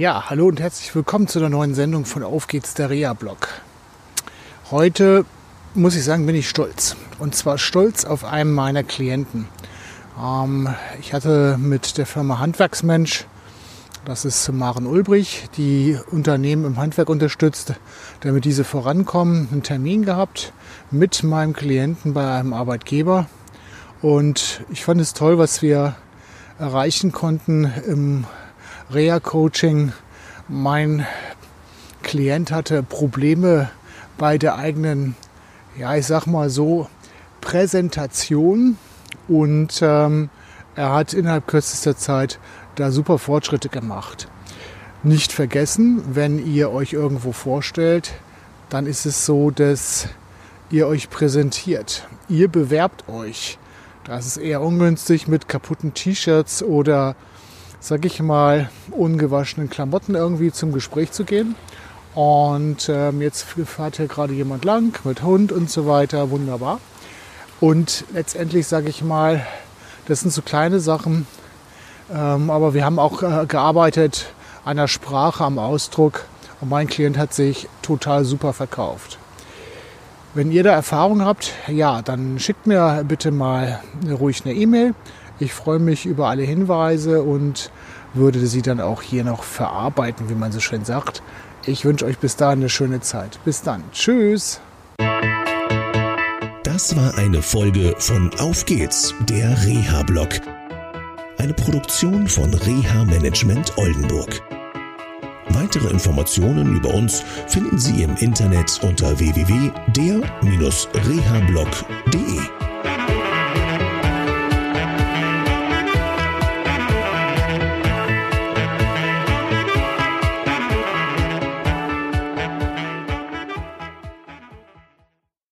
Ja, hallo und herzlich willkommen zu einer neuen Sendung von Auf geht's der Reha-Blog. Heute muss ich sagen, bin ich stolz. Und zwar stolz auf einen meiner Klienten. Ähm, ich hatte mit der Firma Handwerksmensch, das ist Maren Ulbrich, die Unternehmen im Handwerk unterstützt, damit diese vorankommen, einen Termin gehabt mit meinem Klienten bei einem Arbeitgeber. Und ich fand es toll, was wir erreichen konnten im Reha-Coaching. Mein Klient hatte Probleme bei der eigenen, ja, ich sag mal so, Präsentation und ähm, er hat innerhalb kürzester Zeit da super Fortschritte gemacht. Nicht vergessen, wenn ihr euch irgendwo vorstellt, dann ist es so, dass ihr euch präsentiert. Ihr bewerbt euch. Das ist eher ungünstig mit kaputten T-Shirts oder sag ich mal, ungewaschenen Klamotten irgendwie zum Gespräch zu gehen. Und ähm, jetzt fährt hier gerade jemand lang mit Hund und so weiter, wunderbar. Und letztendlich sage ich mal, das sind so kleine Sachen, ähm, aber wir haben auch äh, gearbeitet an der Sprache, am Ausdruck und mein Klient hat sich total super verkauft. Wenn ihr da Erfahrung habt, ja, dann schickt mir bitte mal ruhig eine E-Mail ich freue mich über alle Hinweise und würde sie dann auch hier noch verarbeiten, wie man so schön sagt. Ich wünsche euch bis dahin eine schöne Zeit. Bis dann. Tschüss. Das war eine Folge von Auf geht's, der Reha-Blog. Eine Produktion von Reha Management Oldenburg. Weitere Informationen über uns finden Sie im Internet unter www.der-rehablog.de.